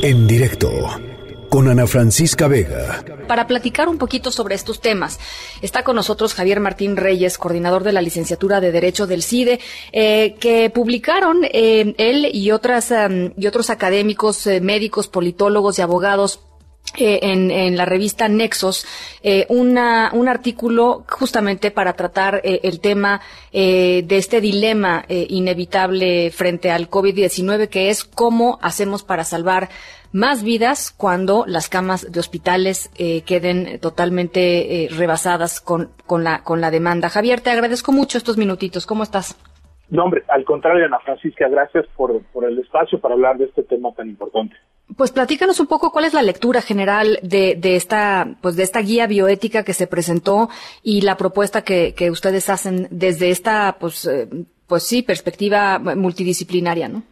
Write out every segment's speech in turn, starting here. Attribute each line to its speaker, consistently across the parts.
Speaker 1: En directo con Ana Francisca Vega.
Speaker 2: Para platicar un poquito sobre estos temas, está con nosotros Javier Martín Reyes, coordinador de la licenciatura de Derecho del CIDE, eh, que publicaron eh, él y otras y otros académicos, eh, médicos, politólogos y abogados eh, en, la revista Nexos eh, una, un artículo justamente para tratar eh, el tema de este dilema inevitable frente al COVID-19, que es cómo hacemos para salvar más vidas cuando las camas de hospitales queden totalmente rebasadas con, con, la, con la demanda. Javier, te agradezco mucho estos minutitos. ¿Cómo estás?
Speaker 3: No, hombre, al contrario, Ana Francisca, gracias por, por el espacio para hablar de este tema tan importante.
Speaker 2: Pues platícanos un poco cuál es la lectura general de, de, esta, pues de esta guía bioética que se presentó y la propuesta que, que ustedes hacen desde esta, pues, eh, pues sí, perspectiva multidisciplinaria, ¿no?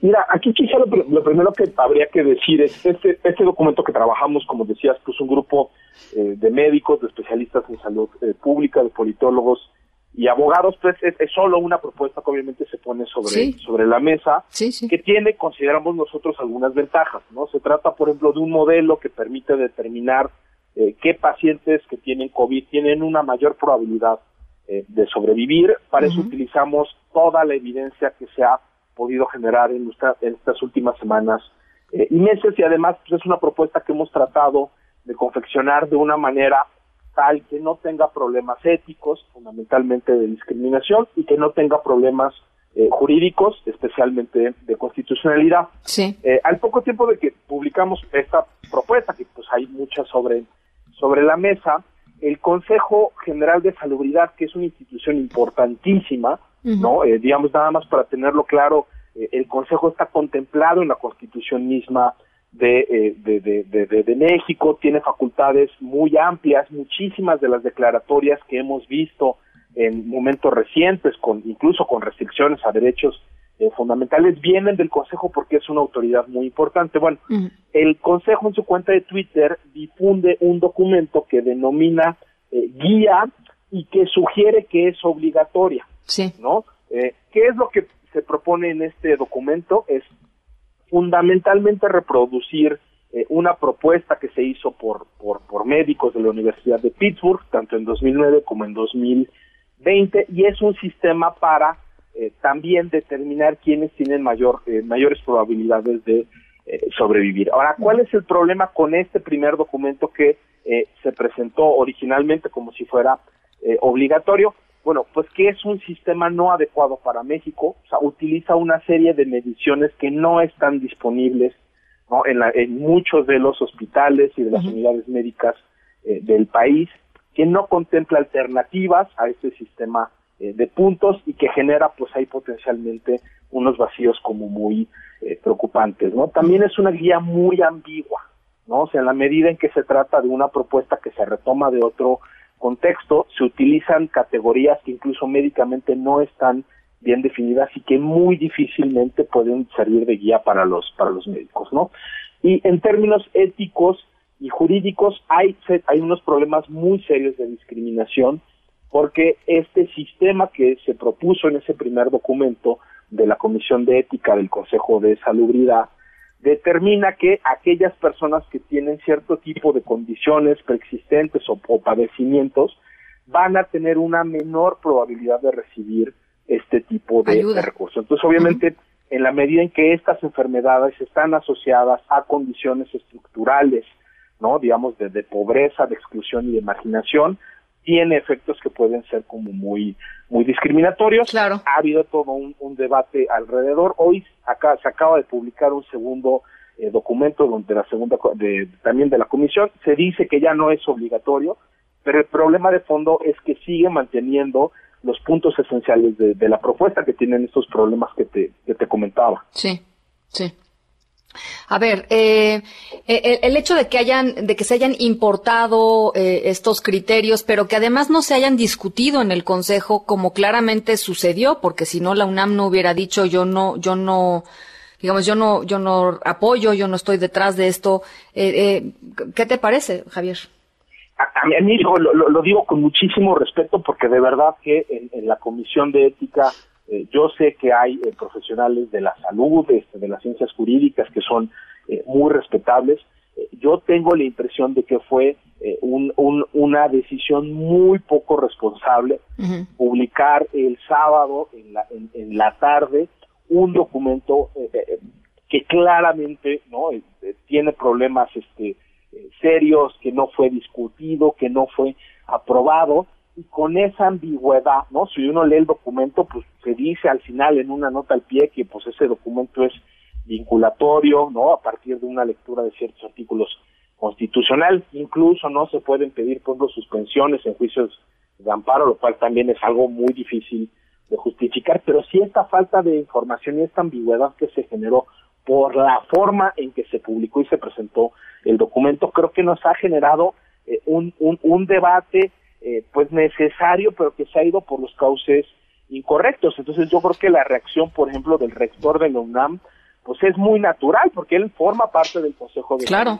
Speaker 3: Mira, aquí quizá lo, primero que habría que decir es este, este documento que trabajamos, como decías, pues un grupo eh, de médicos, de especialistas en salud eh, pública, de politólogos, y abogados, pues es, solo una propuesta que obviamente se pone sobre, sobre la mesa, que tiene, consideramos nosotros, algunas ventajas, ¿no? Se trata, por ejemplo, de un modelo que permite determinar eh, qué pacientes que tienen COVID tienen una mayor probabilidad eh, de sobrevivir. Para eso utilizamos toda la evidencia que se ha podido generar en, en estas últimas semanas eh, y meses, y además pues, es una propuesta que hemos tratado de confeccionar de una manera tal que no tenga problemas éticos, fundamentalmente de discriminación, y que no tenga problemas eh, jurídicos, especialmente de constitucionalidad.
Speaker 2: Sí.
Speaker 3: Eh, al poco tiempo de que publicamos esta propuesta, que pues hay muchas sobre, sobre la mesa, el Consejo General de Salubridad, que es una institución importantísima, ¿no? Eh, digamos, nada más para tenerlo claro, el Consejo está contemplado en la Constitución misma eh, de, de, de, de, México, tiene facultades muy amplias, muchísimas de las declaratorias que hemos visto en momentos recientes, con incluso con restricciones a derechos eh, fundamentales, vienen del Consejo porque es una autoridad muy importante. Bueno, el Consejo en su cuenta de Twitter difunde un documento que denomina eh, guía y que sugiere que es obligatoria.
Speaker 2: Sí.
Speaker 3: ¿No? ¿Qué es lo que se propone en este documento? Es fundamentalmente reproducir eh, una propuesta que se hizo por, por, médicos de la Universidad de Pittsburgh, tanto en 2009 como en 2020, y es un sistema para eh, también determinar quiénes tienen mayor, eh, mayores probabilidades de sobrevivir. Ahora, ¿cuál es el problema con este primer documento que se presentó originalmente como si fuera obligatorio? Bueno, pues que es un sistema no adecuado para México, o sea, utiliza una serie de mediciones que no están disponibles ¿no? en, la, en muchos de los hospitales y de las unidades médicas eh, del país, que no contempla alternativas a este sistema eh, de puntos y que genera pues ahí potencialmente unos vacíos como muy eh, preocupantes, ¿no? También es una guía muy ambigua, ¿no? O sea, en la medida en que se trata de una propuesta que se retoma de otro contexto se utilizan categorías que incluso médicamente no están bien definidas y que muy difícilmente pueden servir de guía para los para los médicos, ¿no? Y en términos éticos y jurídicos hay hay unos problemas muy serios de discriminación porque este sistema que se propuso en ese primer documento de la Comisión de Ética del Consejo de Salubridad determina que aquellas personas que tienen cierto tipo de condiciones preexistentes o, padecimientos van a tener una menor probabilidad de recibir este tipo de, recursos. Entonces, obviamente, en la medida en que estas enfermedades están asociadas a condiciones estructurales, ¿no? Digamos, de, de pobreza, de exclusión y de marginación, tiene efectos que pueden ser como muy muy discriminatorios.
Speaker 2: Claro.
Speaker 3: Ha habido todo un, debate alrededor. Hoy acá se acaba de publicar un segundo eh, documento donde la segunda de, también de la comisión se dice que ya no es obligatorio, pero el problema de fondo es que sigue manteniendo los puntos esenciales de, de la propuesta que tienen estos problemas que te, que te comentaba.
Speaker 2: Sí, sí. A ver, eh, eh el hecho de que hayan, de que se hayan importado eh, estos criterios, pero que además no se hayan discutido en el Consejo, como claramente sucedió, porque si no la UNAM no hubiera dicho yo no, yo no, digamos yo no, yo no apoyo, yo no estoy detrás de esto. Eh, ¿Qué te parece, Javier?
Speaker 3: A, mí lo, digo con muchísimo respeto, porque de verdad que en la Comisión de Ética eh, yo sé que hay eh, profesionales de la salud, este, de las ciencias jurídicas, que son eh, muy respetables. Eh, yo tengo la impresión de que fue eh, un, una decisión muy poco responsable publicar el sábado en la, en, la tarde un documento que claramente no tiene problemas este serios que no fue discutido que no fue aprobado y con esa ambigüedad, ¿no? Si uno lee el documento, pues se dice al final en una nota al pie que pues ese documento es vinculatorio, ¿no? A partir de una lectura de ciertos artículos constitucional, incluso no se pueden pedir por los suspensiones en juicios de amparo, lo cual también es algo muy difícil de justificar, pero sí esta falta de información y esta ambigüedad que se generó por la forma en que se publicó y se presentó el documento, creo que nos ha generado eh, un, un, un debate eh, pues necesario, pero que se ha ido por los cauces incorrectos. Entonces yo creo que la reacción, por ejemplo, del rector de la UNAM, pues es muy natural, porque él forma parte del Consejo de
Speaker 2: claro,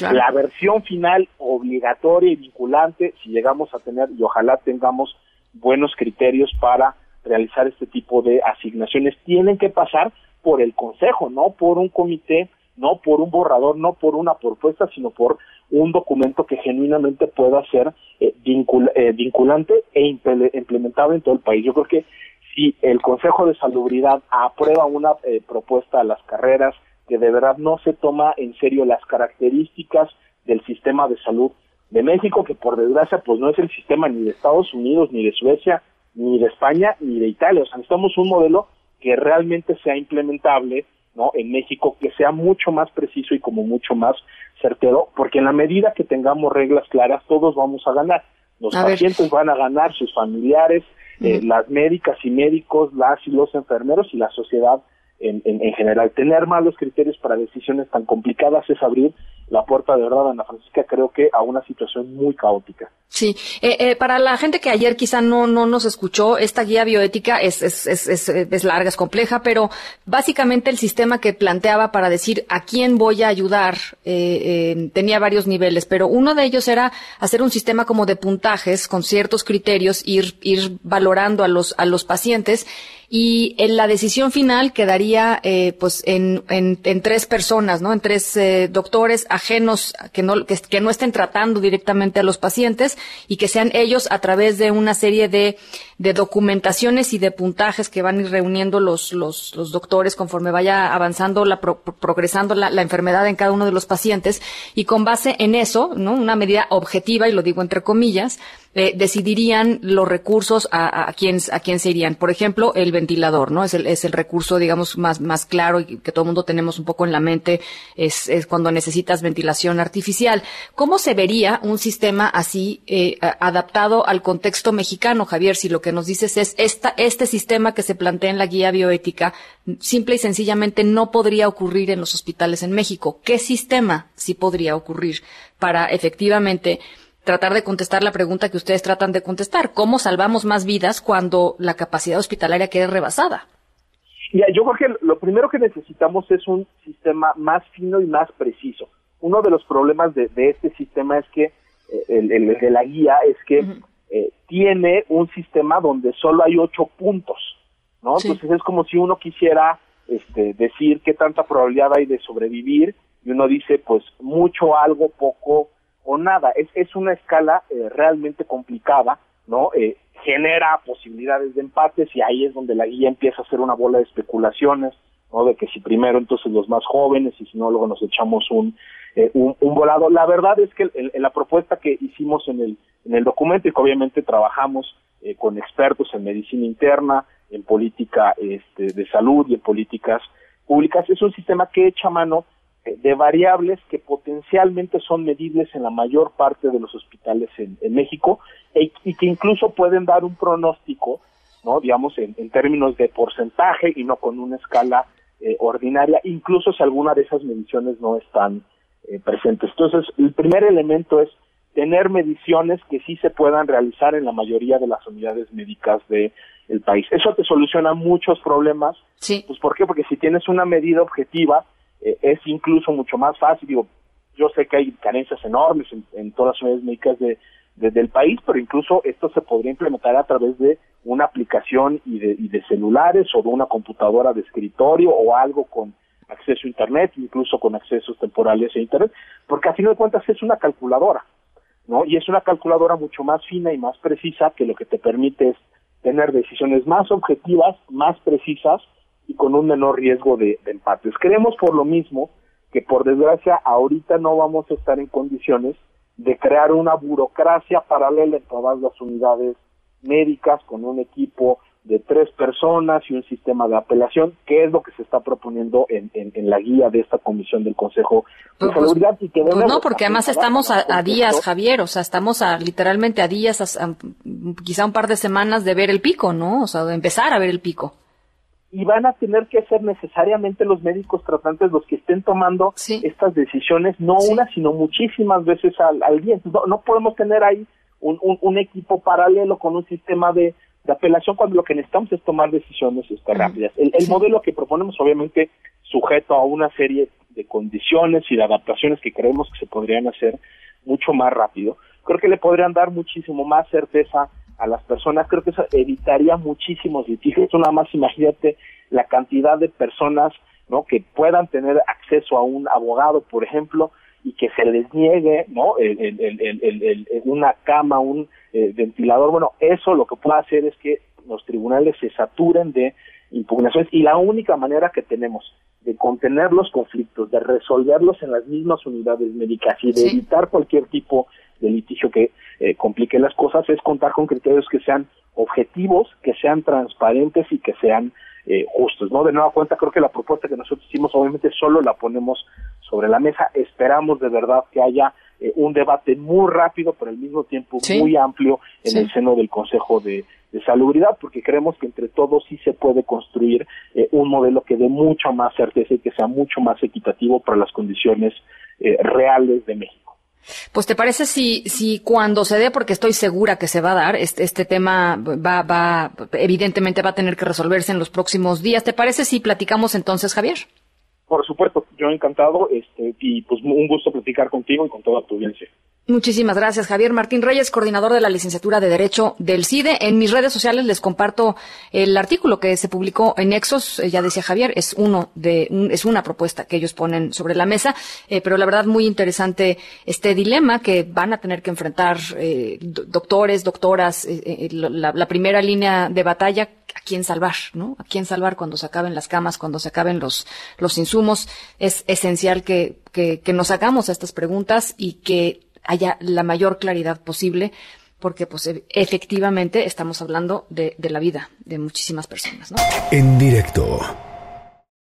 Speaker 3: La versión final obligatoria y vinculante, si llegamos a tener, y ojalá tengamos buenos criterios para realizar este tipo de asignaciones, tienen que pasar por el Consejo, no por un comité, no por un borrador, no por una propuesta, sino por un documento que genuinamente pueda ser eh, eh, vinculante e implementado en todo el país. Yo creo que si el Consejo de Salubridad aprueba una eh, propuesta a las carreras que de verdad no se toma en serio las características del sistema de salud de México, que por desgracia pues no es el sistema ni de Estados Unidos, ni de Suecia, ni de España, ni de Italia. O sea, necesitamos un modelo que realmente sea implementable ¿no? en México, que sea mucho más preciso y como mucho más certero, porque en la medida que tengamos reglas claras, todos vamos a ganar. Los pacientes van a ganar, sus familiares, eh, las médicas y médicos, las y los enfermeros y la sociedad en, en, general. Tener malos criterios para decisiones tan complicadas es abrir la puerta de verdad, Ana Francisca, creo que a una situación muy caótica.
Speaker 2: Sí, eh, eh, para la gente que ayer quizá no, no nos escuchó, esta guía bioética es, es, es, es, larga, es compleja, pero básicamente el sistema que planteaba para decir a quién voy a ayudar eh, tenía varios niveles, pero uno de ellos era hacer un sistema como de puntajes con ciertos criterios, ir, ir valorando a los, a los pacientes y en la decisión final quedaría eh, pues en, en, en, tres personas, ¿no? En tres eh, doctores ajenos que no, que, que, no estén tratando directamente a los pacientes y que sean ellos a través de una serie de, de documentaciones y de puntajes que van a ir reuniendo los, los, los doctores conforme vaya avanzando, la, progresando la, la, enfermedad en cada uno de los pacientes y con base en eso, ¿no? Una medida objetiva, y lo digo entre comillas, eh, decidirían los recursos a, a, quién, a quién se irían. Por ejemplo, el ventilador, ¿no? Es el, es el recurso, digamos, más, más claro y que todo el mundo tenemos un poco en la mente, es, es cuando necesitas ventilación artificial. ¿Cómo se vería un sistema así eh, adaptado al contexto mexicano, Javier? Si lo que nos dices es esta, este sistema que se plantea en la guía bioética, simple y sencillamente no podría ocurrir en los hospitales en México. ¿Qué sistema sí podría ocurrir para efectivamente tratar de contestar la pregunta que ustedes tratan de contestar. ¿Cómo salvamos más vidas cuando la capacidad hospitalaria quede rebasada?
Speaker 3: Ya, yo creo que lo primero que necesitamos es un sistema más fino y más preciso. Uno de los problemas de, este sistema es que, eh, el, de la guía, es que eh, tiene un sistema donde solo hay ocho puntos, ¿no? Entonces es como si uno quisiera este, decir qué tanta probabilidad hay de sobrevivir y uno dice, pues mucho, algo, poco, o nada. Es, es una escala eh, realmente complicada, ¿no? Eh, genera posibilidades de empates y ahí es donde la guía empieza a hacer una bola de especulaciones, ¿no? De que si primero entonces los más jóvenes y si no luego nos echamos un, eh, un, volado. La verdad es que en, la propuesta que hicimos en el, en el documento y que obviamente trabajamos con expertos en medicina interna, en política este, de salud y en políticas públicas, es un sistema que echa mano de variables que potencialmente son medibles en la mayor parte de los hospitales en, México e, y que incluso pueden dar un pronóstico, no, digamos en, términos de porcentaje y no con una escala eh, ordinaria, incluso si alguna de esas mediciones no están eh, presentes. Entonces, el primer elemento es tener mediciones que sí se puedan realizar en la mayoría de las unidades médicas de el país. Eso te soluciona muchos problemas.
Speaker 2: Sí.
Speaker 3: Pues ¿por qué? Porque si tienes una medida objetiva, eh, es incluso mucho más fácil. Digo, yo sé que hay carencias enormes en, todas las unidades médicas de, del país, pero incluso esto se podría implementar a través de una aplicación y de, y de celulares o de una computadora de escritorio o algo con, acceso a Internet, incluso con accesos temporales a Internet, porque a fin de cuentas es una calculadora, ¿no? Y es una calculadora mucho más fina y más precisa que lo que te permite es tener decisiones más objetivas, más precisas y con un menor riesgo de, de empates. Creemos por lo mismo que por desgracia ahorita no vamos a estar en condiciones de crear una burocracia paralela en todas las unidades médicas con un equipo de tres personas y un sistema de apelación, que es lo que se está proponiendo en, en, la guía de esta comisión del Consejo de pues, pues, Seguridad. Y que
Speaker 2: pues no, porque además estamos a, días, Javier, o sea, estamos a literalmente a días, quizá un par de semanas de ver el pico, ¿no? O sea, de empezar a ver el pico.
Speaker 3: Y van a tener que ser necesariamente los médicos tratantes los que estén tomando estas decisiones, no una, sino muchísimas veces al, al día. No, no podemos tener ahí un, un, un equipo paralelo con un sistema de de apelación cuando lo que necesitamos es tomar decisiones este, rápidas. El, modelo que proponemos, obviamente, sujeto a una serie de condiciones y de adaptaciones que creemos que se podrían hacer mucho más rápido, creo que le podrían dar muchísimo más certeza a las personas, creo que eso evitaría muchísimos litigios. Una más, imagínate la cantidad de personas ¿no? que puedan tener acceso a un abogado, por ejemplo, y que se les niegue ¿no? el, el, una cama, un eh, ventilador. Bueno, eso lo que puede hacer es que los tribunales se saturen de impugnaciones y la única manera que tenemos de contener los conflictos, de resolverlos en las mismas unidades médicas y de evitar cualquier tipo de litigio que eh, complique las cosas es contar con criterios que sean objetivos, que sean transparentes y que sean eh, justos. ¿no? De nueva cuenta, creo que la propuesta que nosotros hicimos obviamente solo la ponemos sobre la mesa. Esperamos de verdad que haya eh, un debate muy rápido, pero al mismo tiempo muy amplio en el seno del Consejo de, Salubridad, porque creemos que entre todos sí se puede construir eh, un modelo que dé mucho más certeza y que sea mucho más equitativo para las condiciones eh, reales de México.
Speaker 2: Pues te parece si, si cuando se dé, porque estoy segura que se va a dar, este, este tema va, va, evidentemente va a tener que resolverse en los próximos días. ¿Te parece si platicamos entonces, Javier?
Speaker 3: Por supuesto, yo encantado este, y pues un gusto platicar contigo y con toda tu audiencia.
Speaker 2: Muchísimas gracias, Javier Martín Reyes, coordinador de la licenciatura de Derecho del CIDE. En mis redes sociales les comparto el artículo que se publicó en Nexos. Eh, ya decía Javier, es uno de, es una propuesta que ellos ponen sobre la mesa, eh, pero la verdad muy interesante este dilema que van a tener que enfrentar eh, doctores, doctoras, la, la primera línea de batalla a quién salvar, ¿no? A quién salvar cuando se acaben las camas, cuando se acaben los, los insumos. Es esencial que, que, que nos hagamos estas preguntas y que haya la mayor claridad posible porque pues e, efectivamente estamos hablando de, de la vida de muchísimas personas, ¿no?
Speaker 1: En directo